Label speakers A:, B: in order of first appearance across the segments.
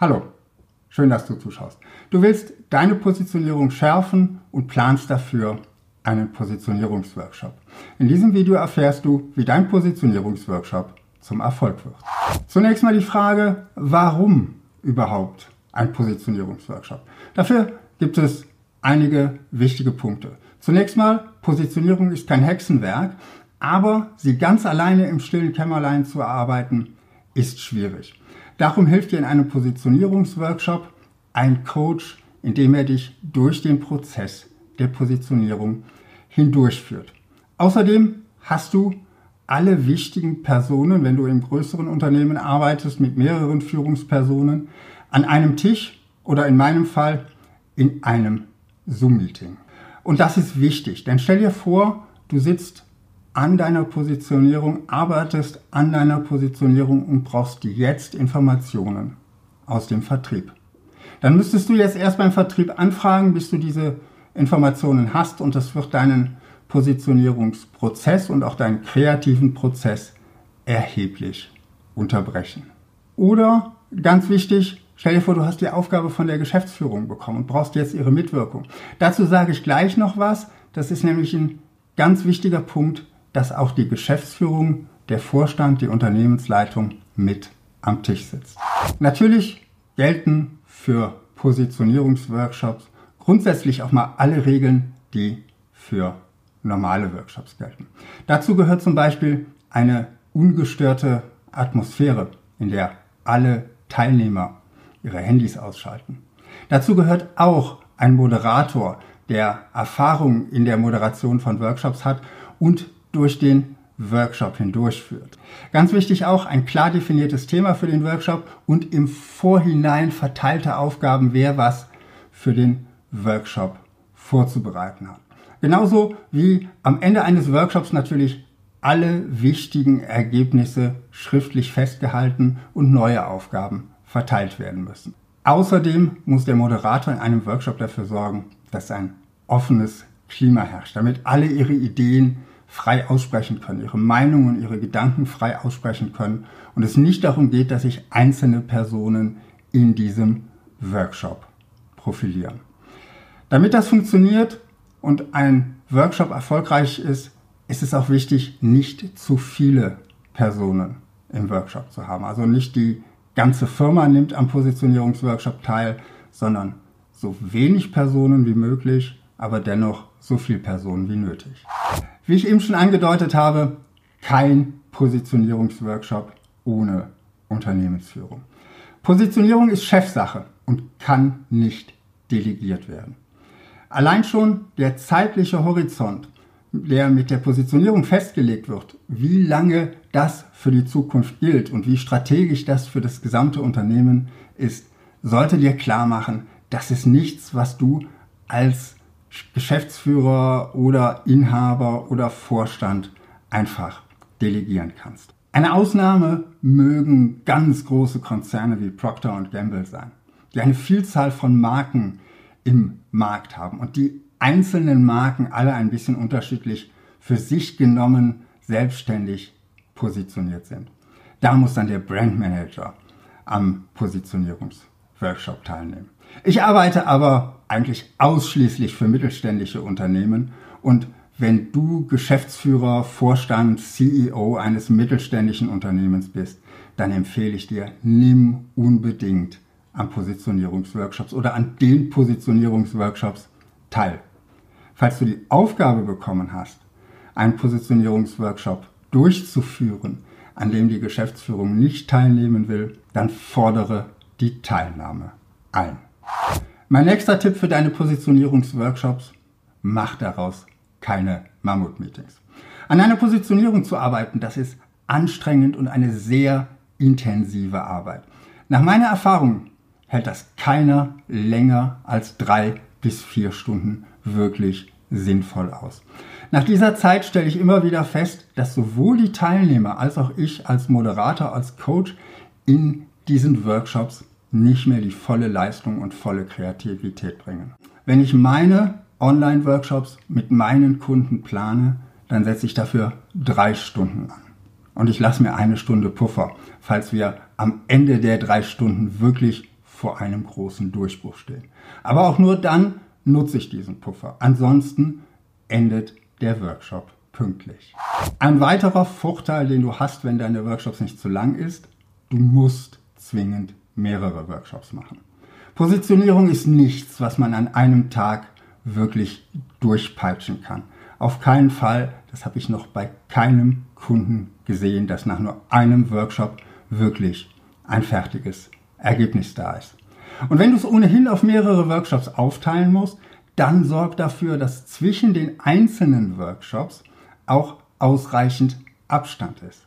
A: Hallo, schön, dass du zuschaust. Du willst deine Positionierung schärfen und planst dafür einen Positionierungsworkshop. In diesem Video erfährst du, wie dein Positionierungsworkshop zum Erfolg wird. Zunächst mal die Frage, warum überhaupt ein Positionierungsworkshop? Dafür gibt es einige wichtige Punkte. Zunächst mal, Positionierung ist kein Hexenwerk, aber sie ganz alleine im stillen Kämmerlein zu erarbeiten, ist schwierig. Darum hilft dir in einem Positionierungsworkshop ein Coach, indem er dich durch den Prozess der Positionierung hindurchführt. Außerdem hast du alle wichtigen Personen, wenn du im größeren Unternehmen arbeitest mit mehreren Führungspersonen, an einem Tisch oder in meinem Fall in einem Zoom-Meeting. Und das ist wichtig, denn stell dir vor, du sitzt an deiner Positionierung, arbeitest an deiner Positionierung und brauchst jetzt Informationen aus dem Vertrieb. Dann müsstest du jetzt erst beim Vertrieb anfragen, bis du diese Informationen hast und das wird deinen Positionierungsprozess und auch deinen kreativen Prozess erheblich unterbrechen. Oder ganz wichtig, stell dir vor, du hast die Aufgabe von der Geschäftsführung bekommen und brauchst jetzt ihre Mitwirkung. Dazu sage ich gleich noch was. Das ist nämlich ein ganz wichtiger Punkt dass auch die Geschäftsführung, der Vorstand, die Unternehmensleitung mit am Tisch sitzt. Natürlich gelten für Positionierungsworkshops grundsätzlich auch mal alle Regeln, die für normale Workshops gelten. Dazu gehört zum Beispiel eine ungestörte Atmosphäre, in der alle Teilnehmer ihre Handys ausschalten. Dazu gehört auch ein Moderator, der Erfahrung in der Moderation von Workshops hat und durch den Workshop hindurchführt. Ganz wichtig auch ein klar definiertes Thema für den Workshop und im Vorhinein verteilte Aufgaben, wer was für den Workshop vorzubereiten hat. Genauso wie am Ende eines Workshops natürlich alle wichtigen Ergebnisse schriftlich festgehalten und neue Aufgaben verteilt werden müssen. Außerdem muss der Moderator in einem Workshop dafür sorgen, dass ein offenes Klima herrscht, damit alle ihre Ideen frei aussprechen können, ihre Meinungen, ihre Gedanken frei aussprechen können und es nicht darum geht, dass sich einzelne Personen in diesem Workshop profilieren. Damit das funktioniert und ein Workshop erfolgreich ist, ist es auch wichtig, nicht zu viele Personen im Workshop zu haben. Also nicht die ganze Firma nimmt am Positionierungsworkshop teil, sondern so wenig Personen wie möglich, aber dennoch so viele Personen wie nötig. Wie ich eben schon angedeutet habe, kein Positionierungsworkshop ohne Unternehmensführung. Positionierung ist Chefsache und kann nicht delegiert werden. Allein schon der zeitliche Horizont, der mit der Positionierung festgelegt wird, wie lange das für die Zukunft gilt und wie strategisch das für das gesamte Unternehmen ist, sollte dir klar machen, das ist nichts, was du als Geschäftsführer oder Inhaber oder Vorstand einfach delegieren kannst. Eine Ausnahme mögen ganz große Konzerne wie Procter Gamble sein, die eine Vielzahl von Marken im Markt haben und die einzelnen Marken alle ein bisschen unterschiedlich für sich genommen selbstständig positioniert sind. Da muss dann der Brandmanager am Positionierungsworkshop teilnehmen. Ich arbeite aber eigentlich ausschließlich für mittelständische Unternehmen und wenn du Geschäftsführer, Vorstand, CEO eines mittelständischen Unternehmens bist, dann empfehle ich dir, nimm unbedingt an Positionierungsworkshops oder an den Positionierungsworkshops teil. Falls du die Aufgabe bekommen hast, einen Positionierungsworkshop durchzuführen, an dem die Geschäftsführung nicht teilnehmen will, dann fordere die Teilnahme ein. Mein nächster Tipp für deine Positionierungsworkshops, mach daraus keine Mammut-Meetings. An einer Positionierung zu arbeiten, das ist anstrengend und eine sehr intensive Arbeit. Nach meiner Erfahrung hält das keiner länger als drei bis vier Stunden wirklich sinnvoll aus. Nach dieser Zeit stelle ich immer wieder fest, dass sowohl die Teilnehmer als auch ich als Moderator, als Coach in diesen Workshops nicht mehr die volle Leistung und volle Kreativität bringen. Wenn ich meine Online-Workshops mit meinen Kunden plane, dann setze ich dafür drei Stunden an. Und ich lasse mir eine Stunde Puffer, falls wir am Ende der drei Stunden wirklich vor einem großen Durchbruch stehen. Aber auch nur dann nutze ich diesen Puffer. Ansonsten endet der Workshop pünktlich. Ein weiterer Vorteil, den du hast, wenn deine Workshops nicht zu lang ist, du musst zwingend mehrere Workshops machen. Positionierung ist nichts, was man an einem Tag wirklich durchpeitschen kann. Auf keinen Fall, das habe ich noch bei keinem Kunden gesehen, dass nach nur einem Workshop wirklich ein fertiges Ergebnis da ist. Und wenn du es ohnehin auf mehrere Workshops aufteilen musst, dann sorg dafür, dass zwischen den einzelnen Workshops auch ausreichend Abstand ist.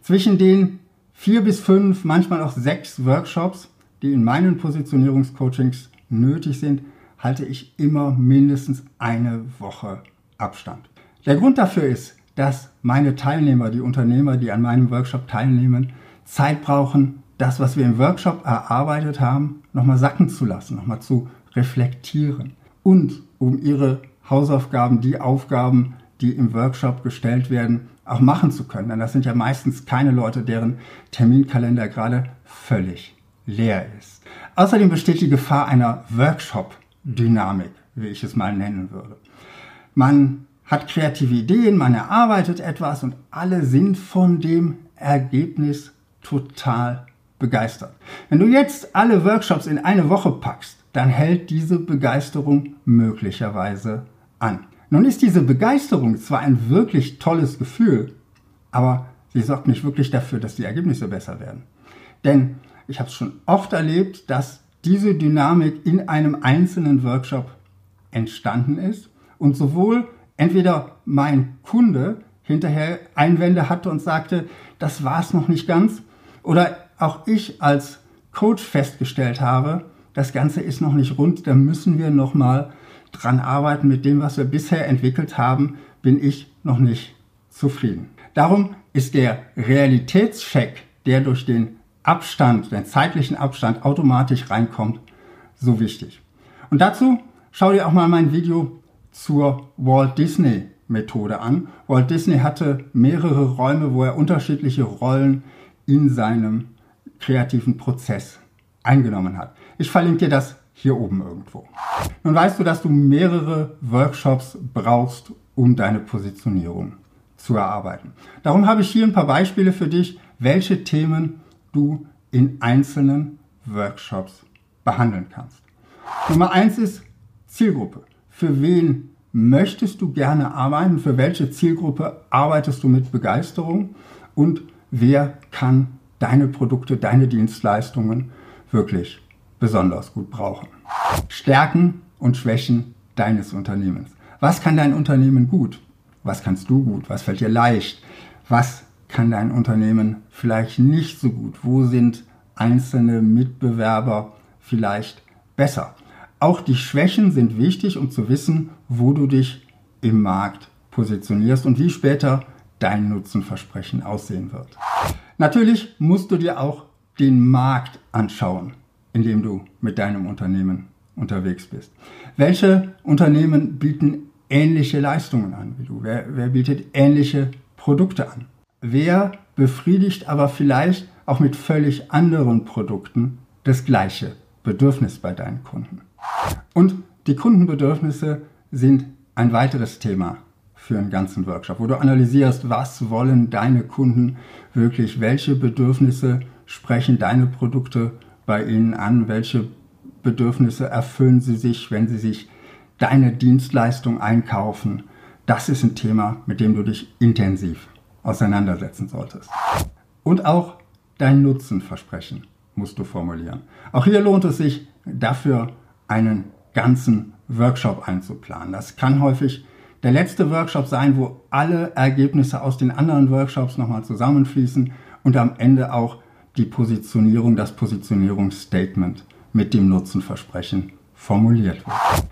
A: Zwischen den vier bis fünf, manchmal auch sechs Workshops, die in meinen Positionierungscoachings nötig sind, halte ich immer mindestens eine Woche Abstand. Der Grund dafür ist, dass meine Teilnehmer, die Unternehmer, die an meinem Workshop teilnehmen, Zeit brauchen, das, was wir im Workshop erarbeitet haben, nochmal sacken zu lassen, nochmal zu reflektieren und um ihre Hausaufgaben, die Aufgaben, die im Workshop gestellt werden, auch machen zu können. Denn das sind ja meistens keine Leute, deren Terminkalender gerade völlig leer ist. Außerdem besteht die Gefahr einer Workshop-Dynamik, wie ich es mal nennen würde. Man hat kreative Ideen, man erarbeitet etwas und alle sind von dem Ergebnis total begeistert. Wenn du jetzt alle Workshops in eine Woche packst, dann hält diese Begeisterung möglicherweise an. Nun ist diese Begeisterung zwar ein wirklich tolles Gefühl, aber sie sorgt nicht wirklich dafür, dass die Ergebnisse besser werden. Denn ich habe es schon oft erlebt, dass diese Dynamik in einem einzelnen Workshop entstanden ist und sowohl entweder mein Kunde hinterher Einwände hatte und sagte, das war es noch nicht ganz, oder auch ich als Coach festgestellt habe, das Ganze ist noch nicht rund, da müssen wir noch mal dran arbeiten. Mit dem, was wir bisher entwickelt haben, bin ich noch nicht zufrieden. Darum ist der Realitätscheck, der durch den Abstand, den zeitlichen Abstand automatisch reinkommt, so wichtig. Und dazu schau dir auch mal mein Video zur Walt Disney Methode an. Walt Disney hatte mehrere Räume, wo er unterschiedliche Rollen in seinem kreativen Prozess eingenommen hat. Ich verlinke dir das hier oben irgendwo. Nun weißt du, dass du mehrere Workshops brauchst, um deine Positionierung zu erarbeiten. Darum habe ich hier ein paar Beispiele für dich, welche Themen du in einzelnen Workshops behandeln kannst. Nummer eins ist Zielgruppe. Für wen möchtest du gerne arbeiten? Für welche Zielgruppe arbeitest du mit Begeisterung? Und wer kann deine Produkte, deine Dienstleistungen wirklich besonders gut brauchen. Stärken und Schwächen deines Unternehmens. Was kann dein Unternehmen gut? Was kannst du gut? Was fällt dir leicht? Was kann dein Unternehmen vielleicht nicht so gut? Wo sind einzelne Mitbewerber vielleicht besser? Auch die Schwächen sind wichtig, um zu wissen, wo du dich im Markt positionierst und wie später dein Nutzenversprechen aussehen wird. Natürlich musst du dir auch den Markt anschauen, in dem du mit deinem Unternehmen unterwegs bist. Welche Unternehmen bieten ähnliche Leistungen an wie du? Wer, wer bietet ähnliche Produkte an? Wer befriedigt aber vielleicht auch mit völlig anderen Produkten das gleiche Bedürfnis bei deinen Kunden? Und die Kundenbedürfnisse sind ein weiteres Thema für einen ganzen Workshop, wo du analysierst, was wollen deine Kunden wirklich, welche Bedürfnisse sprechen deine Produkte bei ihnen an, welche Bedürfnisse erfüllen sie sich, wenn sie sich deine Dienstleistung einkaufen. Das ist ein Thema, mit dem du dich intensiv auseinandersetzen solltest. Und auch dein Nutzenversprechen musst du formulieren. Auch hier lohnt es sich dafür, einen ganzen Workshop einzuplanen. Das kann häufig der letzte Workshop sein, wo alle Ergebnisse aus den anderen Workshops nochmal zusammenfließen und am Ende auch die Positionierung, das Positionierungsstatement mit dem Nutzenversprechen formuliert wird.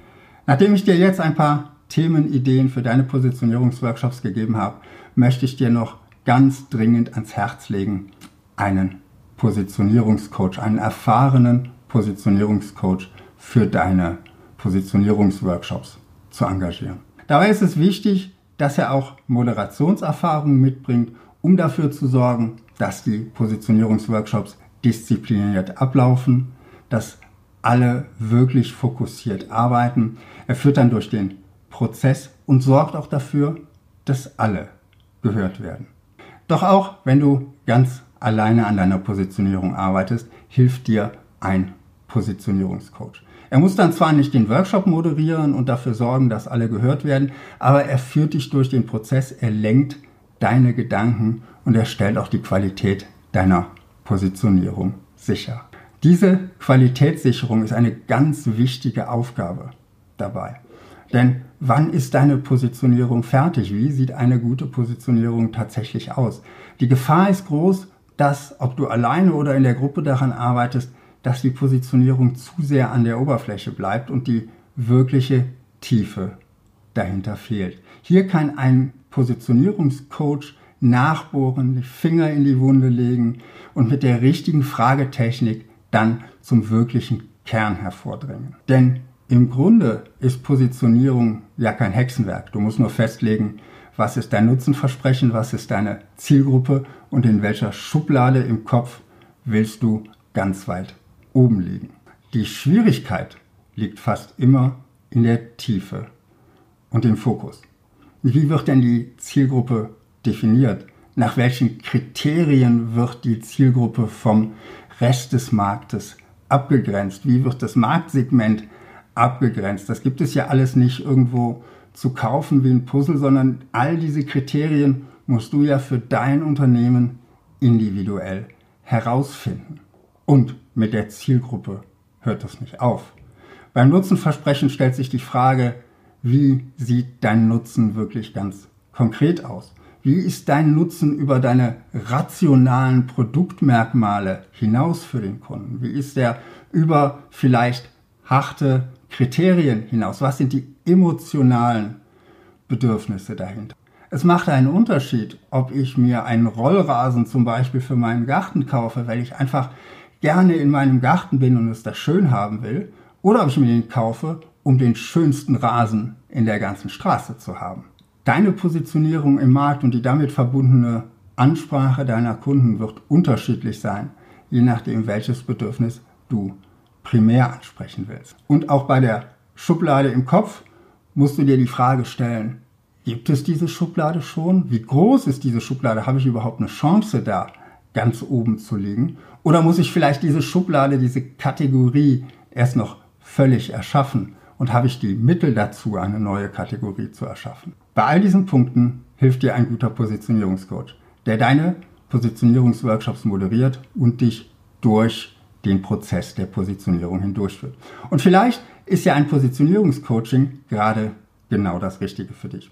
A: Nachdem ich dir jetzt ein paar Themenideen für deine Positionierungsworkshops gegeben habe, möchte ich dir noch ganz dringend ans Herz legen, einen Positionierungscoach, einen erfahrenen Positionierungscoach für deine Positionierungsworkshops zu engagieren. Dabei ist es wichtig, dass er auch Moderationserfahrung mitbringt, um dafür zu sorgen, dass die Positionierungsworkshops diszipliniert ablaufen, dass alle wirklich fokussiert arbeiten. Er führt dann durch den Prozess und sorgt auch dafür, dass alle gehört werden. Doch auch wenn du ganz alleine an deiner Positionierung arbeitest, hilft dir ein Positionierungscoach. Er muss dann zwar nicht den Workshop moderieren und dafür sorgen, dass alle gehört werden, aber er führt dich durch den Prozess, er lenkt deine Gedanken und er stellt auch die Qualität deiner Positionierung sicher. Diese Qualitätssicherung ist eine ganz wichtige Aufgabe dabei. Denn wann ist deine Positionierung fertig? Wie sieht eine gute Positionierung tatsächlich aus? Die Gefahr ist groß, dass, ob du alleine oder in der Gruppe daran arbeitest, dass die Positionierung zu sehr an der Oberfläche bleibt und die wirkliche Tiefe dahinter fehlt. Hier kann ein Positionierungscoach nachbohren, die Finger in die Wunde legen und mit der richtigen Fragetechnik dann zum wirklichen Kern hervordringen. Denn im Grunde ist Positionierung ja kein Hexenwerk. Du musst nur festlegen, was ist dein Nutzenversprechen, was ist deine Zielgruppe und in welcher Schublade im Kopf willst du ganz weit oben liegen. Die Schwierigkeit liegt fast immer in der Tiefe und im Fokus. Wie wird denn die Zielgruppe definiert? Nach welchen Kriterien wird die Zielgruppe vom Rest des Marktes abgegrenzt? Wie wird das Marktsegment abgegrenzt? Das gibt es ja alles nicht irgendwo zu kaufen wie ein Puzzle, sondern all diese Kriterien musst du ja für dein Unternehmen individuell herausfinden. Und mit der Zielgruppe hört das nicht auf. Beim Nutzenversprechen stellt sich die Frage, wie sieht dein Nutzen wirklich ganz konkret aus? Wie ist dein Nutzen über deine rationalen Produktmerkmale hinaus für den Kunden? Wie ist der über vielleicht harte Kriterien hinaus? Was sind die emotionalen Bedürfnisse dahinter? Es macht einen Unterschied, ob ich mir einen Rollrasen zum Beispiel für meinen Garten kaufe, weil ich einfach gerne in meinem Garten bin und es da schön haben will, oder ob ich mir den kaufe, um den schönsten Rasen in der ganzen Straße zu haben. Deine Positionierung im Markt und die damit verbundene Ansprache deiner Kunden wird unterschiedlich sein, je nachdem, welches Bedürfnis du primär ansprechen willst. Und auch bei der Schublade im Kopf musst du dir die Frage stellen, gibt es diese Schublade schon? Wie groß ist diese Schublade? Habe ich überhaupt eine Chance da, ganz oben zu liegen? Oder muss ich vielleicht diese Schublade, diese Kategorie erst noch völlig erschaffen? Und habe ich die Mittel dazu, eine neue Kategorie zu erschaffen? Bei all diesen Punkten hilft dir ein guter Positionierungscoach, der deine Positionierungsworkshops moderiert und dich durch den Prozess der Positionierung hindurchführt. Und vielleicht ist ja ein Positionierungscoaching gerade genau das Richtige für dich.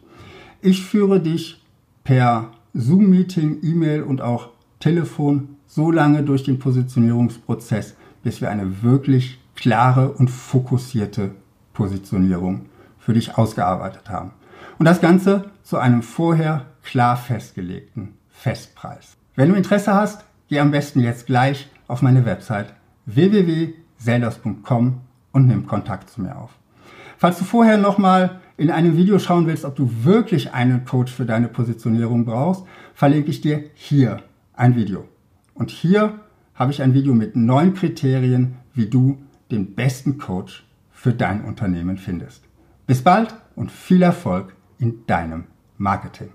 A: Ich führe dich per Zoom-Meeting, E-Mail und auch Telefon so lange durch den Positionierungsprozess, bis wir eine wirklich klare und fokussierte Positionierung für dich ausgearbeitet haben. Und das Ganze zu einem vorher klar festgelegten Festpreis. Wenn du Interesse hast, geh am besten jetzt gleich auf meine Website www.selders.com und nimm Kontakt zu mir auf. Falls du vorher nochmal in einem Video schauen willst, ob du wirklich einen Coach für deine Positionierung brauchst, verlinke ich dir hier ein Video. Und hier habe ich ein Video mit neun Kriterien, wie du den besten Coach für dein Unternehmen findest. Bis bald und viel Erfolg in deinem Marketing.